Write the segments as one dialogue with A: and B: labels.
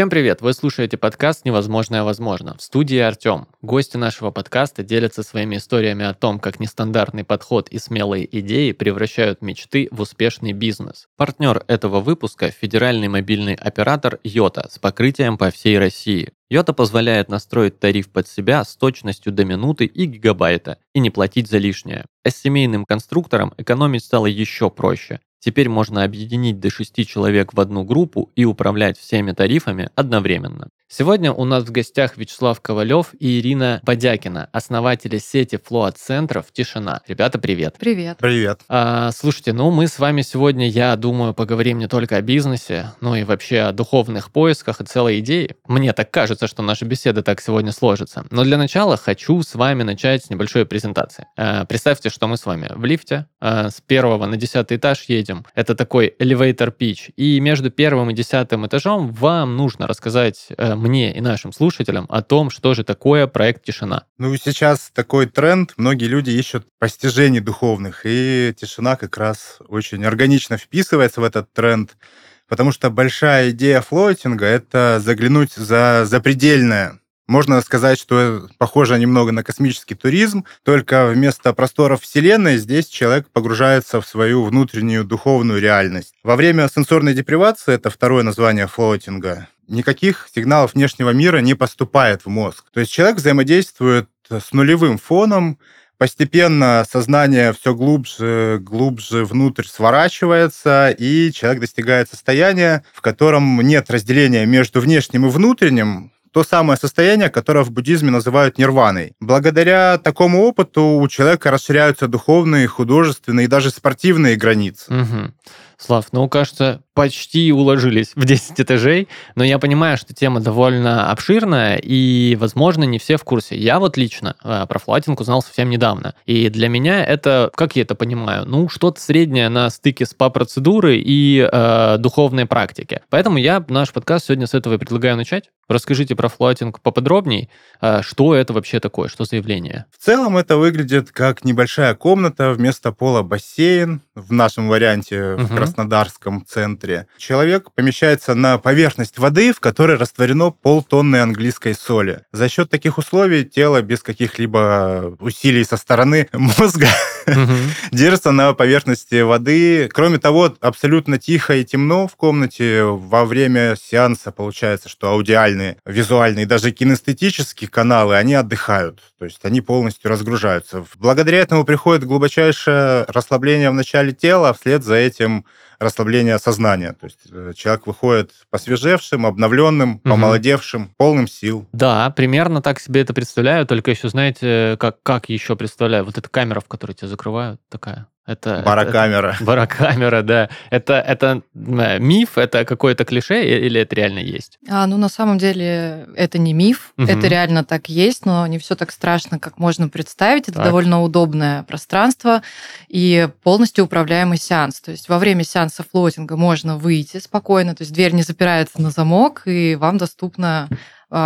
A: Всем привет! Вы слушаете подкаст «Невозможное возможно». В студии Артем. Гости нашего подкаста делятся своими историями о том, как нестандартный подход и смелые идеи превращают мечты в успешный бизнес. Партнер этого выпуска – федеральный мобильный оператор Йота с покрытием по всей России. Йота позволяет настроить тариф под себя с точностью до минуты и гигабайта и не платить за лишнее. А с семейным конструктором экономить стало еще проще. Теперь можно объединить до 6 человек в одну группу и управлять всеми тарифами одновременно. Сегодня у нас в гостях Вячеслав Ковалев и Ирина Бодякина, основатели сети флоат-центров «Тишина». Ребята, привет.
B: Привет.
C: Привет.
A: А, слушайте, ну мы с вами сегодня, я думаю, поговорим не только о бизнесе, но и вообще о духовных поисках и целой идее. Мне так кажется, что наша беседа так сегодня сложится. Но для начала хочу с вами начать с небольшой презентации. А, представьте, что мы с вами в лифте, а, с первого на десятый этаж едем. Это такой elevator pitch. И между первым и десятым этажом вам нужно рассказать э, мне и нашим слушателям о том, что же такое проект «Тишина».
C: Ну, сейчас такой тренд. Многие люди ищут постижений духовных, и «Тишина» как раз очень органично вписывается в этот тренд, потому что большая идея флоутинга — это заглянуть за запредельное, можно сказать, что похоже немного на космический туризм, только вместо просторов Вселенной здесь человек погружается в свою внутреннюю духовную реальность. Во время сенсорной депривации, это второе название флоутинга, никаких сигналов внешнего мира не поступает в мозг. То есть человек взаимодействует с нулевым фоном, постепенно сознание все глубже, глубже внутрь сворачивается, и человек достигает состояния, в котором нет разделения между внешним и внутренним, то самое состояние, которое в буддизме называют нирваной. Благодаря такому опыту у человека расширяются духовные, художественные и даже спортивные границы.
A: Угу. Слав, ну, кажется, почти уложились в 10 этажей, но я понимаю, что тема довольно обширная, и, возможно, не все в курсе. Я вот лично э, про флатинг узнал совсем недавно. И для меня это, как я это понимаю, ну, что-то среднее на стыке СПА-процедуры и э, духовной практики. Поэтому я наш подкаст сегодня с этого и предлагаю начать. Расскажите про флотинг поподробнее. Э, что это вообще такое? Что за явление?
C: В целом это выглядит как небольшая комната, вместо пола бассейн, в нашем варианте угу. в Краснодарском центре. Человек помещается на поверхность воды, в которой растворено полтонны английской соли. За счет таких условий тело без каких-либо усилий со стороны мозга. держится на поверхности воды. Кроме того, абсолютно тихо и темно в комнате. Во время сеанса получается, что аудиальные, визуальные, даже кинестетические каналы, они отдыхают. То есть они полностью разгружаются. Благодаря этому приходит глубочайшее расслабление в начале тела, а вслед за этим расслабление сознания. То есть э, человек выходит посвежевшим, обновленным, угу. помолодевшим, полным сил.
A: Да, примерно так себе это представляю, только еще, знаете, как, как еще представляю? Вот эта камера, в которой тебя закрывают, такая. Это,
C: барокамера.
A: Это, барокамера, да. Это, это э, миф, это какое-то клише или это реально есть?
B: А, ну, на самом деле, это не миф, угу. это реально так есть, но не все так страшно, как можно представить. Это так. довольно удобное пространство и полностью управляемый сеанс. То есть во время сеанса флотинга можно выйти спокойно, то есть дверь не запирается на замок, и вам доступно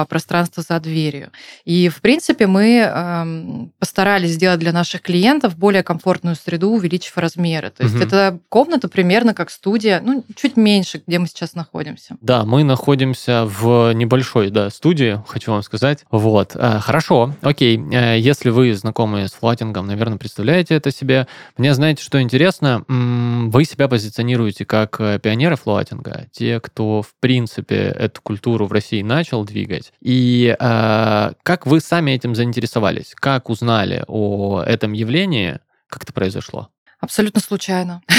B: пространство за дверью. И, в принципе, мы постарались сделать для наших клиентов более комфортную среду, увеличив размеры. То есть угу. это комната примерно как студия, ну, чуть меньше, где мы сейчас находимся.
A: Да, мы находимся в небольшой да, студии, хочу вам сказать. Вот. Э, хорошо, окей. Э, если вы знакомы с флатингом, наверное, представляете это себе. Мне, знаете, что интересно? Вы себя позиционируете как э, пионеры флатинга, те, кто, в принципе, эту культуру в России начал двигать, двигать. И э, как вы сами этим заинтересовались? Как узнали о этом явлении? Как это произошло?
B: Абсолютно случайно.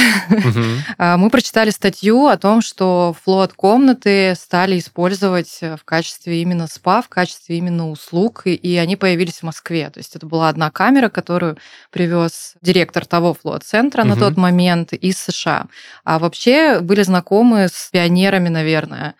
B: А, мы прочитали статью о том, что флот-комнаты стали использовать в качестве именно СПА, в качестве именно услуг, и они появились в Москве. То есть это была одна камера, которую привез директор того флот-центра на тот момент из США. А вообще были знакомы с пионерами, наверное,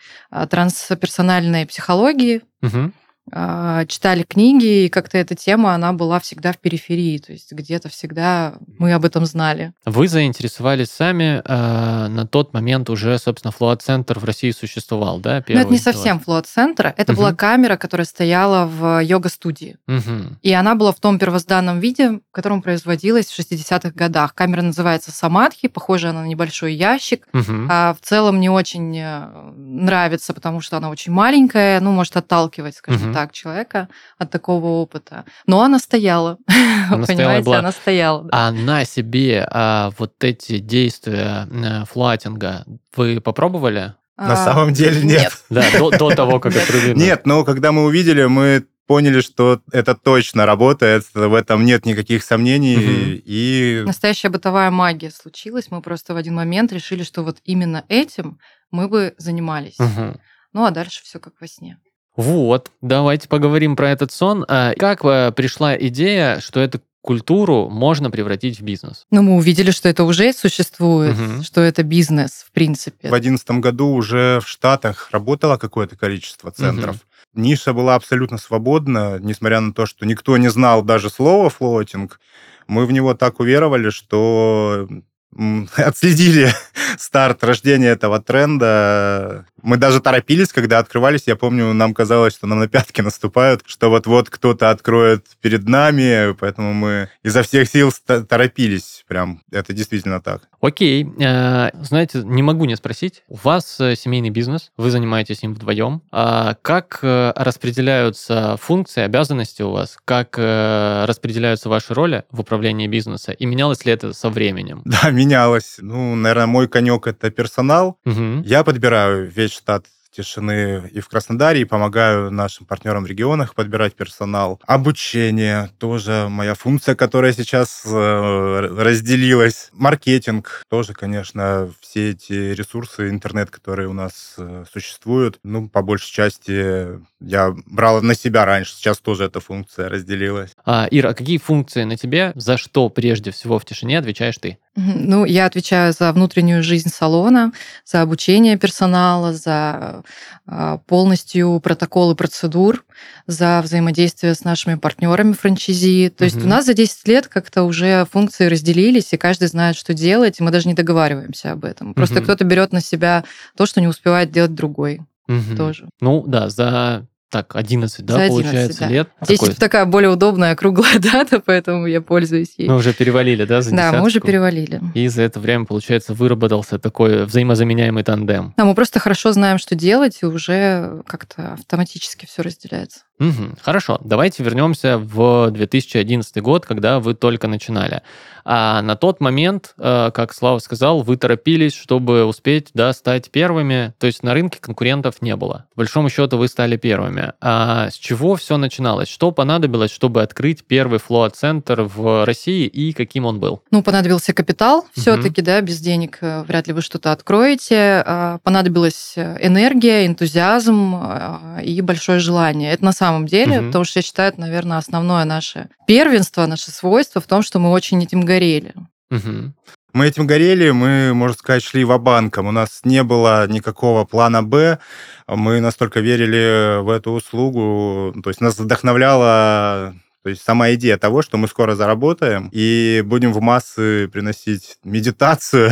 B: трансперсональной психологии, а, читали книги, и как-то эта тема, она была всегда в периферии, то есть где-то всегда мы об этом знали.
A: Вы заинтересовались сами, э, на тот момент уже, собственно, флуот-центр в России существовал, да?
B: Ну, это не совсем флуот-центр, это угу. была камера, которая стояла в йога-студии. Угу. И она была в том первозданном виде, в котором производилась в 60-х годах. Камера называется Самадхи, похожа она на небольшой ящик. Угу. А в целом не очень э, нравится, потому что она очень маленькая, ну, может отталкивать, скажем угу. Так, человека от такого опыта. Но она стояла. Она Понимаете, стояла, она стояла.
A: Да. А на себе а, вот эти действия э, флатинга вы попробовали?
C: На а, самом деле нет. нет.
A: Да, до, до того, как отрубили.
C: Нет, но когда мы увидели, мы поняли, что это точно работает, в этом нет никаких сомнений. Угу. И...
B: Настоящая бытовая магия случилась. Мы просто в один момент решили, что вот именно этим мы бы занимались. Угу. Ну а дальше все как во сне.
A: Вот, давайте поговорим про этот сон. А как э, пришла идея, что эту культуру можно превратить в бизнес?
B: Ну, мы увидели, что это уже существует, угу. что это бизнес, в принципе.
C: В 2011 году уже в Штатах работало какое-то количество центров. Угу. Ниша была абсолютно свободна, несмотря на то, что никто не знал даже слова флотинг. Мы в него так уверовали, что отследили старт рождения этого тренда. Мы даже торопились, когда открывались. Я помню, нам казалось, что нам на пятки наступают, что вот-вот кто-то откроет перед нами, поэтому мы изо всех сил торопились. Прям это действительно так.
A: Окей. Э, знаете, не могу не спросить. У вас э, семейный бизнес, вы занимаетесь им вдвоем. А как э, распределяются функции, обязанности у вас? Как распределяются ваши роли в управлении бизнеса? И менялось ли это со временем?
C: Да, менялось. Ну, наверное, мой конек это персонал. Угу. Я подбираю весь штат тишины и в Краснодаре, и помогаю нашим партнерам в регионах подбирать персонал. Обучение тоже моя функция, которая сейчас э, разделилась. Маркетинг тоже, конечно, все эти ресурсы, интернет, которые у нас э, существуют, ну, по большей части я брал на себя раньше, сейчас тоже эта функция разделилась.
A: А, Ира, а какие функции на тебе, за что прежде всего в тишине отвечаешь ты?
B: Ну, я отвечаю за внутреннюю жизнь салона, за обучение персонала, за а, полностью протоколы процедур, за взаимодействие с нашими партнерами франчайзи. То угу. есть у нас за 10 лет как-то уже функции разделились, и каждый знает, что делать, и мы даже не договариваемся об этом. Просто угу. кто-то берет на себя то, что не успевает делать другой. Угу. Тоже.
A: Ну да, за так, 11, да, За 11, получается, да. лет.
B: 10 такой... такая более удобная круглая дата, поэтому я пользуюсь ей.
A: Мы уже перевалили, да, за
B: Да, мы уже перевалили.
A: И за это время, получается, выработался такой взаимозаменяемый тандем.
B: Да, мы просто хорошо знаем, что делать, и уже как-то автоматически все разделяется.
A: Угу, хорошо, давайте вернемся в 2011 год, когда вы только начинали. А на тот момент, э, как Слава сказал, вы торопились, чтобы успеть да, стать первыми. То есть на рынке конкурентов не было. По большому счету вы стали первыми. А с чего все начиналось? Что понадобилось, чтобы открыть первый флоат-центр в России и каким он был?
B: Ну, понадобился капитал угу. все-таки, да, без денег э, вряд ли вы что-то откроете. А, понадобилась энергия, энтузиазм э, и большое желание. Это на самом деле, угу. потому что я считаю, это, наверное, основное наше первенство, наше свойство в том, что мы очень этим горели. Угу.
C: Мы этим горели, мы, можно сказать, шли в банком. У нас не было никакого плана «Б». Мы настолько верили в эту услугу. То есть нас вдохновляла то есть сама идея того, что мы скоро заработаем и будем в массы приносить медитацию,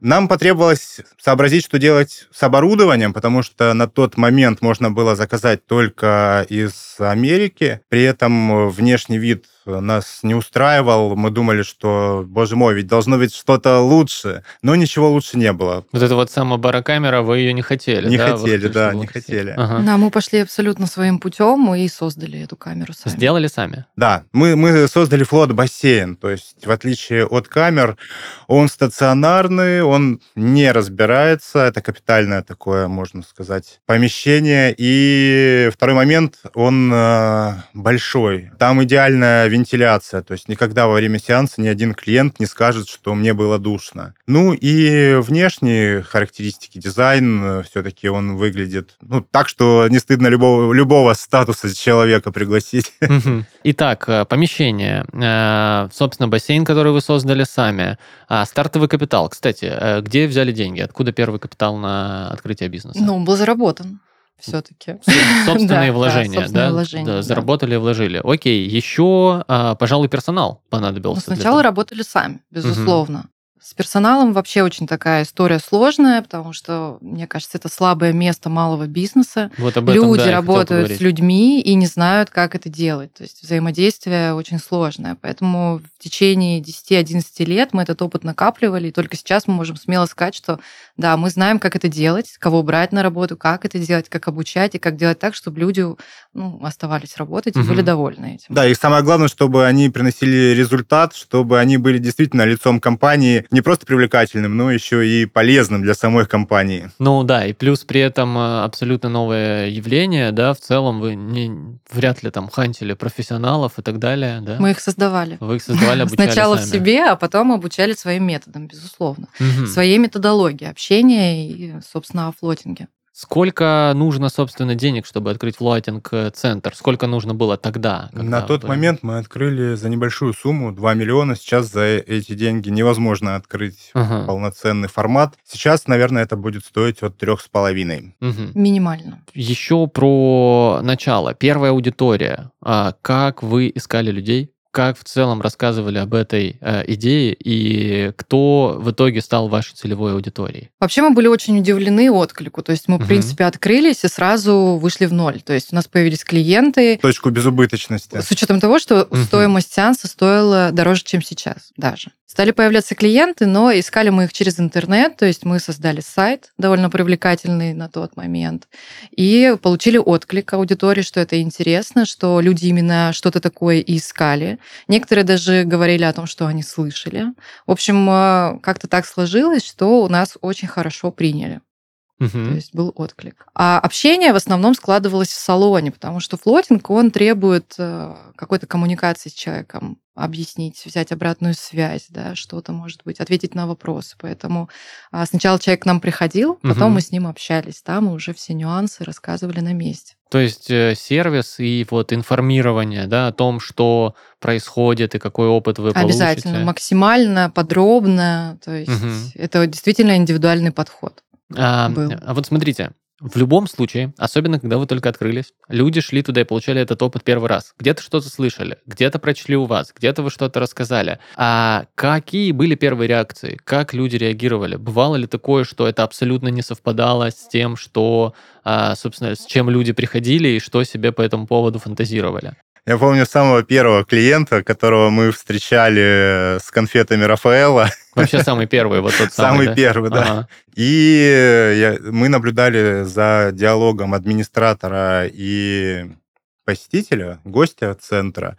C: нам потребовалось сообразить, что делать с оборудованием, потому что на тот момент можно было заказать только из Америки. При этом внешний вид нас не устраивал. Мы думали, что, боже мой, ведь должно быть что-то лучше. Но ничего лучше не было.
A: Вот эта вот самая барокамера, вы ее не хотели,
C: Не да? хотели, вот, да, не хотели.
B: Ага. Да, мы пошли абсолютно своим путем и создали эту камеру сами.
A: Сделали сами?
C: Да, мы, мы создали флот-бассейн. То есть, в отличие от камер, он стационарный, он не разбирается. Это капитальное такое, можно сказать, помещение. И второй момент, он э, большой. Там идеальная вентиляция, то есть никогда во время сеанса ни один клиент не скажет, что мне было душно. Ну и внешние характеристики, дизайн, э, все-таки он выглядит ну, так, что не стыдно любого, любого статуса человека пригласить.
A: Итак, э, помещение, э, собственно, бассейн, который вы создали сами, а стартовый капитал. Кстати, где взяли деньги? Откуда первый капитал на открытие бизнеса?
B: Ну, он был заработан. Все-таки.
A: Собственные вложения, да?
B: вложения.
A: Заработали и вложили. Окей, еще, а, пожалуй, персонал понадобился.
B: Сначала работали сами, безусловно. С персоналом вообще очень такая история сложная, потому что, мне кажется, это слабое место малого бизнеса.
A: Вот об этом,
B: Люди
A: да,
B: работают с людьми и не знают, как это делать. То есть взаимодействие очень сложное. Поэтому в течение 10-11 лет мы этот опыт накапливали, и только сейчас мы можем смело сказать, что да, мы знаем, как это делать, кого брать на работу, как это делать, как обучать и как делать так, чтобы люди ну, оставались работать и угу. были довольны этим.
C: Да, и самое главное, чтобы они приносили результат, чтобы они были действительно лицом компании, не просто привлекательным, но еще и полезным для самой компании.
A: Ну да, и плюс при этом э, абсолютно новое явление, да, в целом вы не, вряд ли там хантили профессионалов и так далее, да?
B: Мы их создавали.
A: Вы их создавали, обучали
B: Сначала
A: сами.
B: в себе, а потом обучали своим методом, безусловно. Угу. Своей методологией общения и, собственно, о флотинге.
A: Сколько нужно, собственно, денег, чтобы открыть флотинг-центр? Сколько нужно было тогда?
C: На тот вы... момент мы открыли за небольшую сумму 2 миллиона. Сейчас за эти деньги невозможно открыть ага. полноценный формат. Сейчас, наверное, это будет стоить от трех с половиной.
B: Угу. Минимально.
A: Еще про начало. Первая аудитория. А как вы искали людей? Как в целом рассказывали об этой э, идее и кто в итоге стал вашей целевой аудиторией?
B: Вообще мы были очень удивлены отклику. То есть мы, угу. в принципе, открылись и сразу вышли в ноль. То есть у нас появились клиенты.
C: Точку безубыточности.
B: С учетом того, что угу. стоимость сеанса стоила дороже, чем сейчас даже. Стали появляться клиенты, но искали мы их через интернет, то есть мы создали сайт довольно привлекательный на тот момент, и получили отклик аудитории, что это интересно, что люди именно что-то такое и искали. Некоторые даже говорили о том, что они слышали. В общем, э, как-то так сложилось, что у нас очень хорошо приняли. Угу. То есть был отклик. А общение в основном складывалось в салоне, потому что флотинг, он требует э, какой-то коммуникации с человеком, объяснить, взять обратную связь, да, что-то, может быть, ответить на вопросы. Поэтому а, сначала человек к нам приходил, потом угу. мы с ним общались, там мы уже все нюансы рассказывали на месте.
A: То есть э, сервис и вот информирование да, о том, что происходит и какой опыт вы
B: Обязательно, получите. Обязательно, максимально подробно. То есть угу. это действительно индивидуальный подход.
A: А, а вот смотрите, в любом случае, особенно когда вы только открылись, люди шли туда и получали этот опыт первый раз. Где-то что-то слышали, где-то прочли у вас, где-то вы что-то рассказали. А какие были первые реакции? Как люди реагировали? Бывало ли такое, что это абсолютно не совпадало с тем, что, а, собственно, с чем люди приходили и что себе по этому поводу фантазировали?
C: Я помню самого первого клиента, которого мы встречали с конфетами Рафаэла.
A: Вообще самый первый, вот тот
C: самый. Самый да? первый, да. Ага. И я, мы наблюдали за диалогом администратора и посетителя, гостя центра.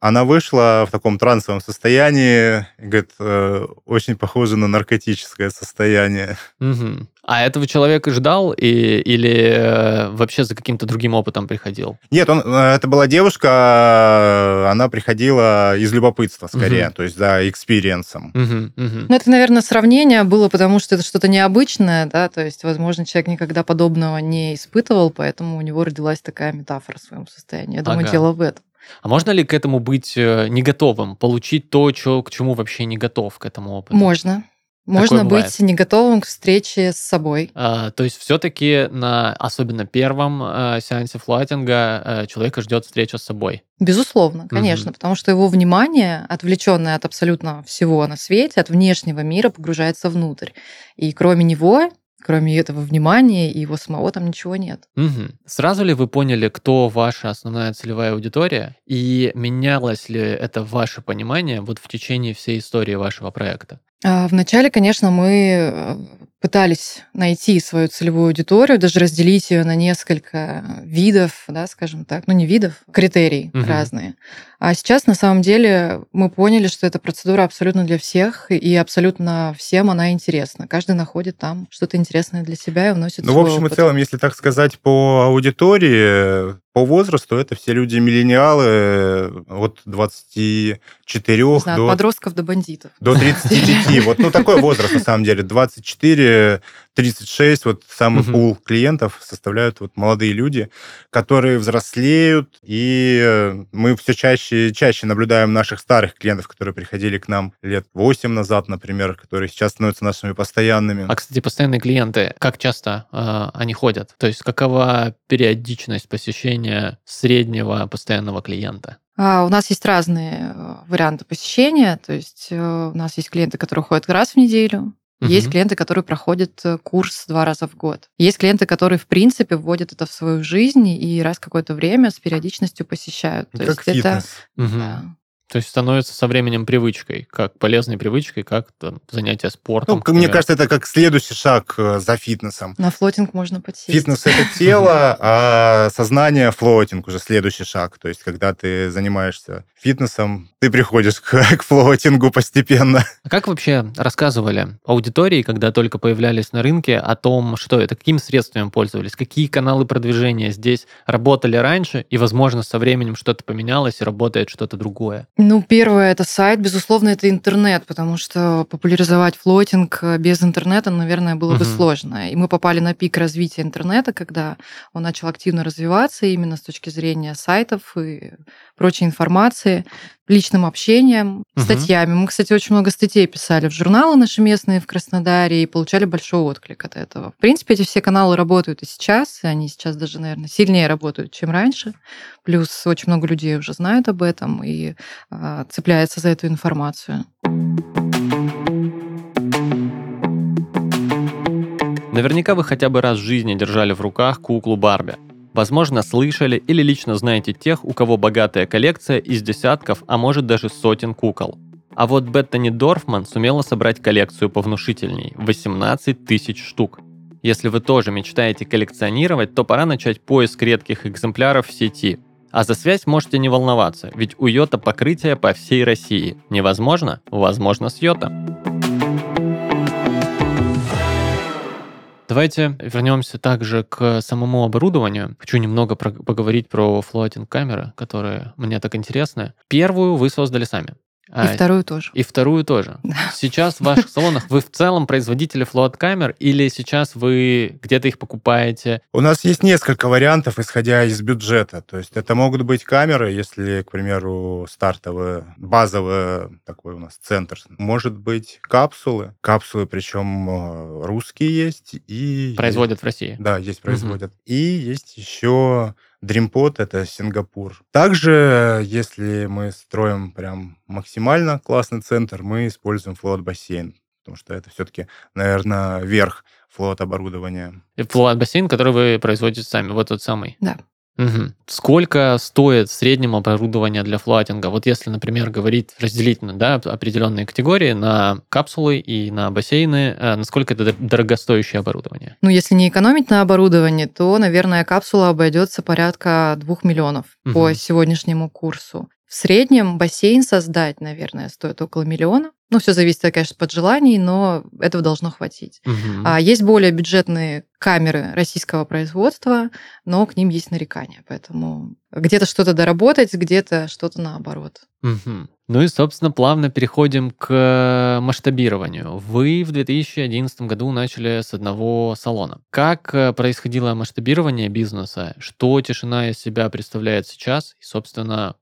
C: Она вышла в таком трансовом состоянии, говорит, э, очень похоже на наркотическое состояние.
A: Угу. А этого человека ждал и, или э, вообще за каким-то другим опытом приходил?
C: Нет, он, э, это была девушка, она приходила из любопытства скорее, угу. то есть за experience ом.
B: Угу, угу. Ну, это, наверное, сравнение было, потому что это что-то необычное, да, то есть, возможно, человек никогда подобного не испытывал, поэтому у него родилась такая метафора в своем состоянии. Я думаю, ага. дело в этом.
A: А можно ли к этому быть э, не готовым, получить то, чё, к чему вообще не готов к этому опыту?
B: Можно. Можно быть не готовым к встрече с собой.
A: А, то есть все-таки на особенно первом а, сеансе флайтинга а, человека ждет встреча с собой.
B: Безусловно, конечно, угу. потому что его внимание, отвлеченное от абсолютно всего на свете, от внешнего мира, погружается внутрь. И кроме него Кроме этого внимания и его самого там ничего нет.
A: Угу. Сразу ли вы поняли, кто ваша основная целевая аудитория? И менялось ли это ваше понимание вот в течение всей истории вашего проекта?
B: А, вначале, конечно, мы э, пытались найти свою целевую аудиторию, даже разделить ее на несколько видов, да, скажем так, ну не видов, критерий угу. разные. А сейчас на самом деле мы поняли, что эта процедура абсолютно для всех, и абсолютно всем она интересна. Каждый находит там что-то интересное для себя и вносит
C: Ну, в общем опыт. и целом, если так сказать, по аудитории, по возрасту это все люди миллениалы от 24 Не знаю,
B: до... Подростков до бандитов.
C: До 35. Вот, ну, такой возраст, на самом деле. 24 36, вот самый угу. пул клиентов составляют вот молодые люди, которые взрослеют, и мы все чаще и чаще наблюдаем наших старых клиентов, которые приходили к нам лет 8 назад, например, которые сейчас становятся нашими постоянными.
A: А, кстати, постоянные клиенты, как часто э, они ходят? То есть какова периодичность посещения среднего постоянного клиента?
B: А, у нас есть разные э, варианты посещения. То есть э, у нас есть клиенты, которые ходят раз в неделю, Угу. Есть клиенты, которые проходят э, курс два раза в год. Есть клиенты, которые, в принципе, вводят это в свою жизнь и раз какое-то время с периодичностью посещают. То
C: как
B: есть
C: фитнес.
B: это
A: угу. да, то есть становится со временем привычкой, как полезной привычкой, как там, занятие спортом.
C: Ну, мне кажется, это как следующий шаг э, за фитнесом.
B: На флотинг можно подсесть.
C: Фитнес – это тело, а сознание – флотинг уже следующий шаг. То есть когда ты занимаешься фитнесом, ты приходишь к, к флотингу постепенно.
A: А как вообще рассказывали аудитории, когда только появлялись на рынке, о том, что это, какими средствами пользовались, какие каналы продвижения здесь работали раньше, и, возможно, со временем что-то поменялось и работает что-то другое?
B: Ну, первое это сайт, безусловно, это интернет, потому что популяризовать флотинг э, без интернета, наверное, было бы сложно. И мы попали на пик развития интернета, когда он начал активно развиваться именно с точки зрения сайтов и прочей информации, личным общением, угу. статьями. Мы, кстати, очень много статей писали в журналы наши местные в Краснодаре и получали большой отклик от этого. В принципе, эти все каналы работают и сейчас, и они сейчас даже, наверное, сильнее работают, чем раньше. Плюс очень много людей уже знают об этом и а, цепляются за эту информацию.
A: Наверняка вы хотя бы раз в жизни держали в руках куклу Барби. Возможно, слышали или лично знаете тех, у кого богатая коллекция из десятков, а может даже сотен кукол. А вот Беттани Дорфман сумела собрать коллекцию повнушительней – 18 тысяч штук. Если вы тоже мечтаете коллекционировать, то пора начать поиск редких экземпляров в сети. А за связь можете не волноваться, ведь у Йота покрытие по всей России. Невозможно? Возможно с Йота. Давайте вернемся также к самому оборудованию. Хочу немного про- поговорить про флотинг камеры, которые мне так интересны. Первую вы создали сами.
B: И а, вторую тоже.
A: И вторую тоже. Да. Сейчас в ваших салонах вы в целом производители флот-камер или сейчас вы где-то их покупаете?
C: У нас есть несколько вариантов, исходя из бюджета. То есть это могут быть камеры, если, к примеру, стартовый, базовый такой у нас центр. Может быть капсулы. Капсулы, причем э, русские есть. И
A: производят есть, в России?
C: Да, есть производят. Угу. И есть еще Dreampod — это Сингапур. Также, если мы строим прям максимально классный центр, мы используем флот-бассейн, потому что это все-таки, наверное, верх флот оборудования.
A: Флот-бассейн, который вы производите сами, вот тот самый?
B: Да.
A: Угу. Сколько стоит в среднем оборудование для флатинга? Вот если, например, говорить разделительно, да, определенные категории на капсулы и на бассейны, э, насколько это дорогостоящее оборудование?
B: Ну, если не экономить на оборудовании, то, наверное, капсула обойдется порядка двух миллионов угу. по сегодняшнему курсу. В среднем бассейн создать, наверное, стоит около миллиона. Ну, все зависит, конечно, от желаний, но этого должно хватить. Угу. А есть более бюджетные камеры российского производства, но к ним есть нарекания. Поэтому где-то что-то доработать, где-то что-то наоборот.
A: Угу. Ну и, собственно, плавно переходим к масштабированию. Вы в 2011 году начали с одного салона. Как э, происходило масштабирование бизнеса? Что тишина из себя представляет сейчас? И, собственно,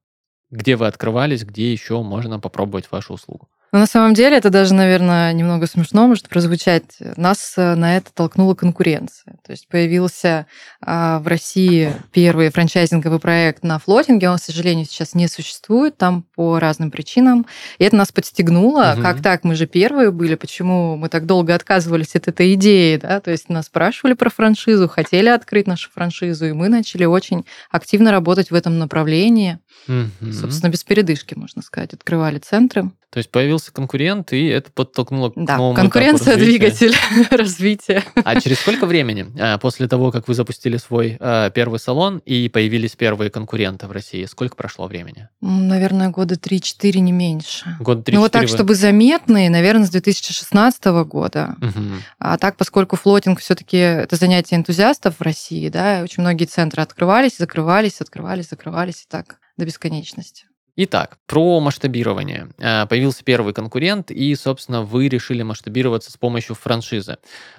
A: где вы открывались, где еще можно попробовать вашу услугу?
B: Но на самом деле это даже, наверное, немного смешно может прозвучать. Нас э, на это толкнула конкуренция. То есть появился а, в России первый франчайзинговый проект на флотинге. Он, к сожалению, сейчас не существует там по разным причинам. И это нас подстегнуло. Угу. Как так? Мы же первые были. Почему мы так долго отказывались от этой идеи? Да? То есть нас спрашивали про франшизу, хотели открыть нашу франшизу, и мы начали очень активно работать в этом направлении. Угу. Собственно, без передышки, можно сказать, открывали центры.
A: То есть появился конкурент, и это подтолкнуло
B: да, к новому конкуренция двигатель развития.
A: А через сколько времени а, после того, как вы запустили свой а, первый салон и появились первые конкуренты в России, сколько прошло времени?
B: Наверное, года 3-4, не меньше.
A: Года 3-4
B: Ну вот так, вы... чтобы заметные, наверное, с 2016 года. Угу. А так, поскольку флотинг все-таки это занятие энтузиастов в России, да, очень многие центры открывались, закрывались, открывались, закрывались и так до бесконечности.
A: Итак, про масштабирование. Э, появился первый конкурент, и, собственно, вы решили масштабироваться с помощью франшизы.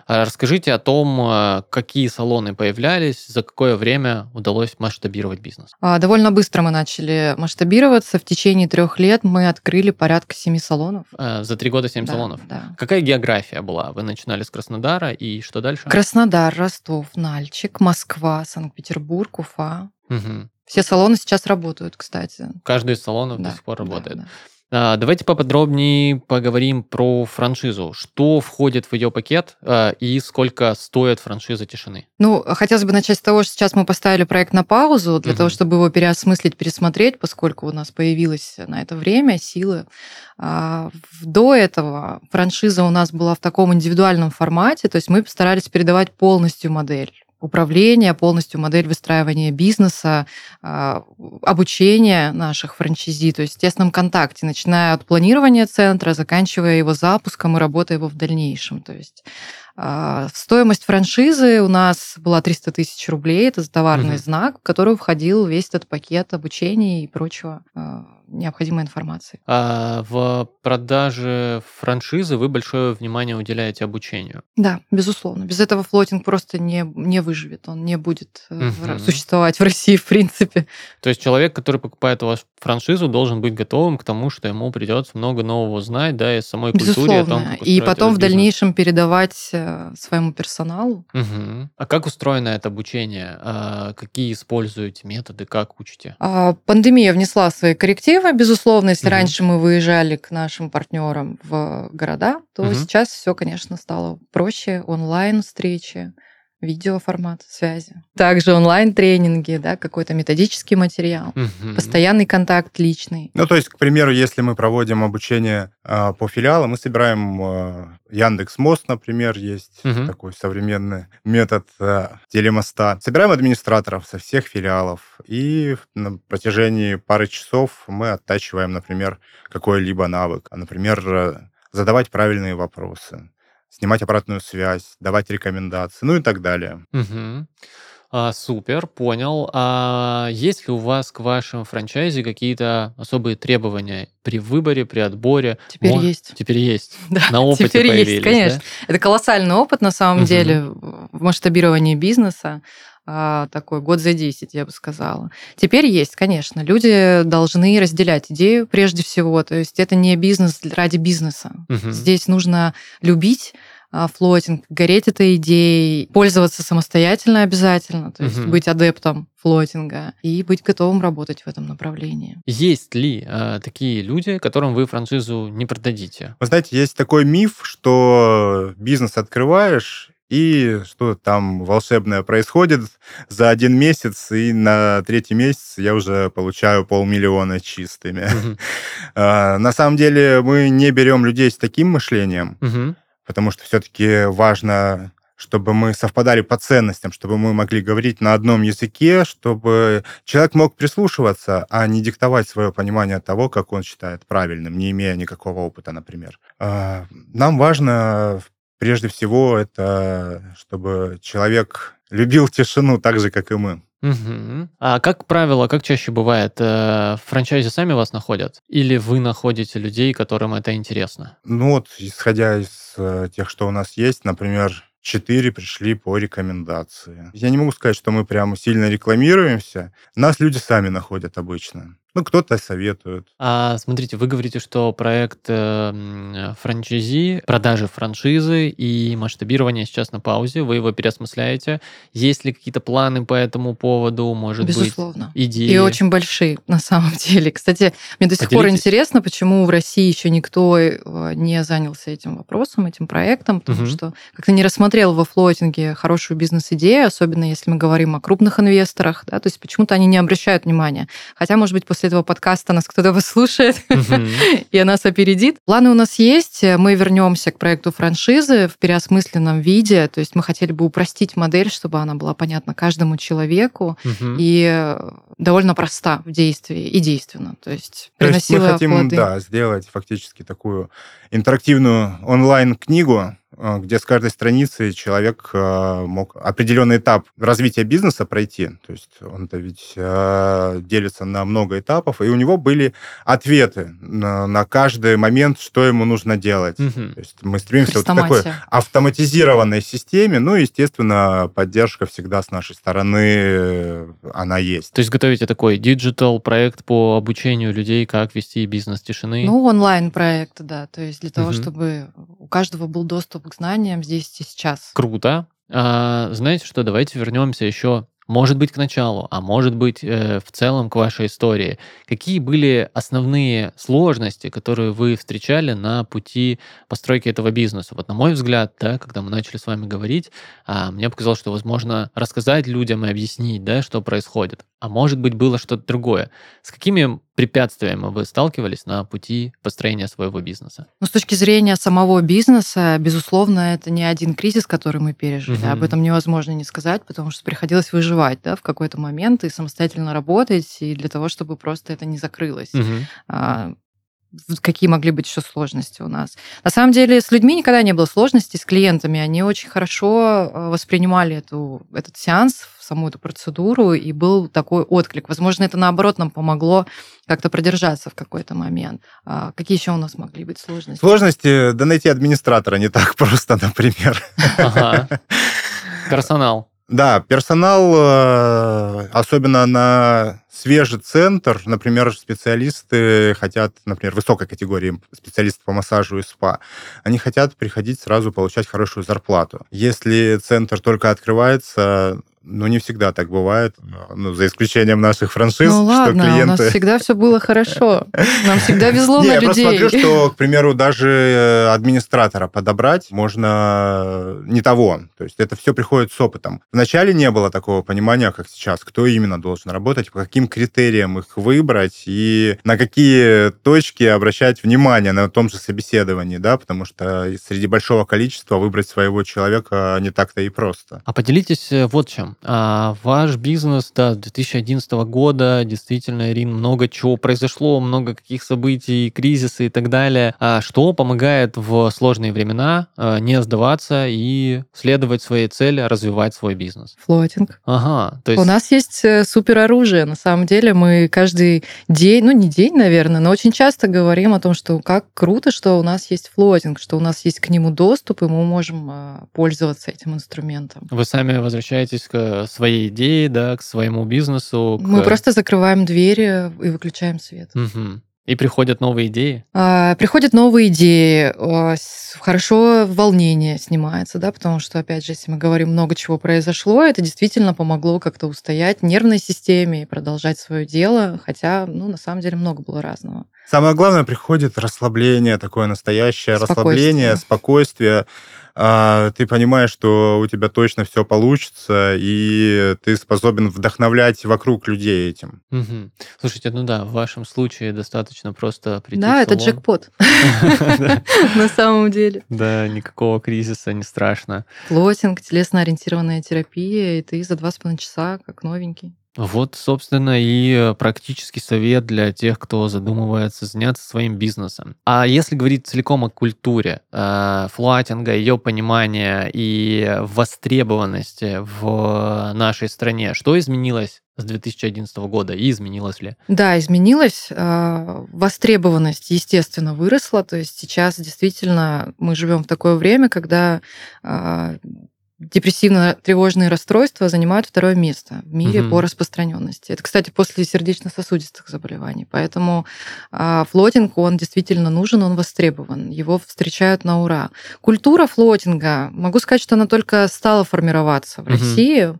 A: Э, расскажите о том, э, какие салоны появлялись, за какое время удалось масштабировать бизнес.
B: А, довольно быстро мы начали масштабироваться. В течение трех лет мы открыли порядка семи салонов.
A: За три года семь
B: да,
A: салонов?
B: Да.
A: Какая география была? Вы начинали с Краснодара, и что дальше?
B: Краснодар, Ростов, Нальчик, Москва, Санкт-Петербург, Уфа.
A: Угу.
B: Все салоны сейчас работают, кстати.
A: Каждый из салонов
B: Да,
A: до сих пор
B: да,
A: работает.
B: да.
A: А, Давайте поподробнее поговорим про франшизу. Что входит в ее пакет а, и сколько стоит франшиза тишины?
B: Ну, хотелось бы начать с того, что сейчас мы поставили проект на паузу для
A: Мгм.
B: того, чтобы его переосмыслить, пересмотреть, поскольку у нас появилось на это время, силы. А, До этого франшиза у нас была в таком индивидуальном формате, то есть мы постарались передавать полностью модель управления, полностью модель выстраивания бизнеса, а, обучения наших франчайзи, то есть в тесном контакте, начиная от планирования центра, заканчивая его запуском и работая его в дальнейшем. То есть Стоимость франшизы у нас была 300 тысяч рублей. Это товарный
A: Мгм.
B: знак, в который входил весь этот пакет обучения и прочего а, необходимой информации.
A: А в продаже франшизы вы большое внимание уделяете обучению.
B: Да, безусловно. Без этого флотинг просто не, не выживет. Он не будет
A: Мгм.
B: существовать в России, в принципе.
A: То есть человек, который покупает у вас франшизу, должен быть готовым к тому, что ему придется много нового узнать, да, и самой культуре о том,
B: Безусловно.
A: как
B: И потом в
A: бизнес.
B: дальнейшем передавать э, своему персоналу.
A: Мгм. А как устроено это обучение? А Какие используете методы, как учите?
B: А, Пандемия внесла свои коррективы, безусловно. Если
A: Мгм.
B: раньше мы выезжали к нашим партнерам в города, то
A: Мгм.
B: сейчас все, конечно, стало проще. Онлайн встречи, видеоформат связи. Также онлайн-тренинги, да, какой-то методический материал,
A: Мгм.
B: постоянный контакт личный.
C: Ну, то есть, к примеру, если мы проводим обучение а, по филиалам, мы собираем а, Яндекс Мост, например, есть
A: Мгм.
C: такой современный метод а, телемоста. Собираем администраторов со всех филиалов, и на протяжении пары часов мы оттачиваем, например, какой-либо навык. Например, э, задавать правильные вопросы, снимать обратную связь, давать рекомендации, ну и так далее.
A: Мгм. А, супер, понял. А есть ли у вас к вашим франчайзи какие-то особые требования при выборе, при отборе?
B: Теперь
A: Мо-
B: есть.
A: Теперь есть.
B: Да,
A: На опыте
B: теперь
A: появились,
B: есть, конечно. Это колоссальный опыт, на самом
A: Мгм.
B: деле, в масштабировании бизнеса. А, Такой год за 10, я бы сказала. Теперь есть, конечно. Люди должны разделять идею прежде всего. То есть это не бизнес ради бизнеса.
A: Мгм.
B: Здесь нужно любить а, флотинг, гореть этой идеей, пользоваться самостоятельно обязательно, то есть
A: Мгм.
B: быть адептом флотинга и быть готовым работать в этом направлении.
A: Есть ли а, такие люди, которым вы франшизу не продадите?
C: Вы знаете, есть такой миф, что бизнес открываешь, и что там волшебное происходит за один месяц, и на третий месяц я уже получаю полмиллиона чистыми. А, На самом деле мы не берем людей с таким мышлением, потому что все-таки важно чтобы мы совпадали по ценностям, чтобы мы могли говорить на одном языке, чтобы человек мог прислушиваться, а не диктовать свое понимание того, как он считает правильным, не имея никакого опыта, например. А, Нам важно прежде всего это, чтобы человек любил тишину так же, как и мы.
A: Мгм. А как правило, как чаще бывает, э, франчайзи сами вас находят? Или вы находите людей, которым это интересно?
C: Ну вот, исходя из э, тех, что у нас есть, например, четыре пришли по рекомендации. Я не могу сказать, что мы прям сильно рекламируемся. Нас люди сами находят обычно. Ну, кто-то советует.
A: А смотрите, вы говорите, что проект э, м, франчайзи, продажи франшизы и масштабирование сейчас на паузе, вы его переосмысляете. Есть ли какие-то планы по этому поводу, может
B: Безусловно.
A: быть, идеи?
B: И очень большие, на самом деле. Кстати, мне до сих пор интересно, почему в России еще никто э, не занялся этим вопросом, этим проектом, потому
A: Мгм.
B: что как-то не рассмотрел во флотинге хорошую бизнес-идею, особенно если мы говорим о крупных инвесторах, да, то есть почему-то они не обращают внимания. Хотя, может быть, после этого подкаста нас кто-то выслушает
A: Мгм.
B: и нас опередит. Планы у нас есть. Мы вернемся к проекту франшизы в переосмысленном виде. То есть мы хотели бы упростить модель, чтобы она была понятна каждому человеку и э, довольно проста в действии и действенна. То есть
C: То есть мы
B: приносила
C: хотим,
B: плоды.
C: да, сделать фактически такую интерактивную онлайн-книгу, где с каждой страницы человек э, мог определенный этап развития бизнеса пройти. То есть он-то ведь делится на много этапов, и у него были ответы на, на каждый момент, что ему нужно делать. Угу. То есть мы стремимся вот к такой автоматизированной системе, ну, естественно, поддержка всегда с нашей стороны, она есть.
A: То есть готовите такой digital проект по обучению людей, как вести бизнес тишины?
B: Ну, онлайн-проект, да. То есть для того, угу. чтобы у каждого был доступ к знаниям здесь и сейчас.
A: Круто. А, знаете что, давайте вернемся еще может быть, к началу, а может быть, э, в целом к вашей истории. Какие были основные сложности, которые вы встречали на пути постройки этого бизнеса? Вот на мой взгляд, да, когда мы начали с вами говорить, а, мне показалось, что возможно рассказать людям и объяснить, да, что происходит. А может быть, было что-то другое. С какими препятствиями вы сталкивались на пути построения своего бизнеса?
B: Ну, с точки зрения самого бизнеса, безусловно, это не один кризис, который мы пережили. Угу. Об этом невозможно не сказать, потому что приходилось выживать да, в какой-то момент и самостоятельно работать, и для того, чтобы просто это не закрылось. Угу какие могли быть еще сложности у нас. На самом деле с людьми никогда не было сложностей, с клиентами. Они очень хорошо э, воспринимали эту, этот сеанс, саму эту процедуру, и был такой отклик. Возможно, это наоборот нам помогло как-то продержаться в какой-то момент. А какие еще у нас могли быть сложности?
C: Сложности, да найти администратора не так просто, например. Ага.
A: Персонал.
C: Да, персонал, э, особенно на свежий центр, например, специалисты хотят, например, высокой категории специалистов по массажу и спа, они хотят приходить сразу получать хорошую зарплату. Если центр только открывается, ну, не всегда так бывает, ну, за исключением наших франшиз,
B: ну, ладно, что клиенты... у нас всегда все было хорошо. Нам всегда везло на людей. Я
C: просто смотрю, что, к примеру, даже э, администратора подобрать можно не того. То есть это все приходит с опытом. Вначале не было такого понимания, как сейчас, кто именно должен работать, по каким критериям их выбрать и на какие точки обращать внимание на том же собеседовании, да, потому что среди большого количества выбрать своего человека не так-то и просто.
A: А поделитесь э, вот чем. А ваш бизнес, да, 2011 года, действительно, Ирин, много чего произошло, много каких событий, кризисы и так далее. А что помогает в сложные времена а, не сдаваться и следовать своей цели, развивать свой бизнес?
B: Флотинг.
A: Ага.
B: То есть... У нас есть э, супероружие. На самом деле мы каждый день, ну не день, наверное, но очень часто говорим о том, что как круто, что у нас есть флотинг, что у нас есть к нему доступ, и мы можем а, пользоваться этим инструментом.
A: Вы сами возвращаетесь к своей идее, да, к своему бизнесу.
B: Мы просто закрываем двери и выключаем свет.
A: Угу. И приходят новые идеи?
B: А, приходят новые идеи. Хорошо волнение снимается, да, потому что, опять же, если мы говорим, много чего произошло, это действительно помогло как-то устоять нервной системе и продолжать свое дело, хотя, ну, на самом деле, много было разного.
C: Самое главное, приходит расслабление, такое настоящее расслабление, спокойствие а, ты понимаешь, что у тебя точно все получится, и ты способен вдохновлять вокруг людей этим.
A: Угу. Слушайте, ну да, в вашем случае достаточно просто прийти
B: Да, это джекпот. На самом деле.
A: Да, никакого кризиса, не страшно.
B: Плотинг, телесно-ориентированная терапия, и ты за два с половиной часа как новенький.
A: Вот, собственно, и практический совет для тех, кто задумывается заняться своим бизнесом. А если говорить целиком о культуре э, флуатинга, ее понимания и востребованности в нашей стране, что изменилось с 2011 года и изменилось ли?
B: Да, изменилось. Э, востребованность, естественно, выросла. То есть сейчас действительно мы живем в такое время, когда э, депрессивно-тревожные расстройства занимают второе место в мире угу. по распространенности. Это, кстати, после сердечно-сосудистых заболеваний. Поэтому а, флотинг, он действительно нужен, он востребован. Его встречают на ура. Культура флотинга, могу сказать, что она только стала формироваться в угу. России.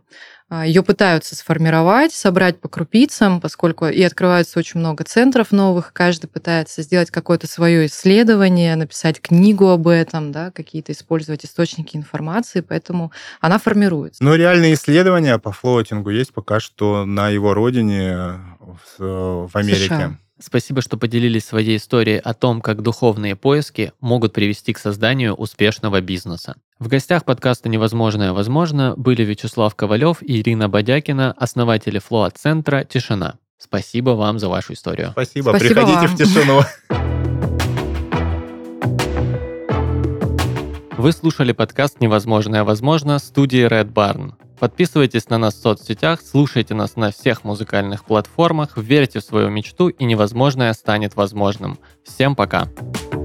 B: А, Ее пытаются сформировать, собрать по крупицам, поскольку и открывается очень много центров новых, каждый пытается сделать какое-то свое исследование, написать книгу об этом, да, какие-то использовать источники информации, поэтому она формируется.
C: Но реальные исследования по флотингу есть пока что на его родине в, в Америке. США.
A: Спасибо, что поделились своей историей о том, как духовные поиски могут привести к созданию успешного бизнеса. В гостях подкаста «Невозможное возможно» были Вячеслав Ковалев и Ирина Бодякина, основатели флоа-центра «Тишина». Спасибо вам за вашу историю.
C: Спасибо, Спасибо приходите вам. в тишину.
A: Вы слушали подкаст «Невозможное возможно» студии Red Barn. Подписывайтесь на нас в соцсетях, слушайте нас на всех музыкальных платформах, верьте в свою мечту и невозможное станет возможным. Всем пока! Пока.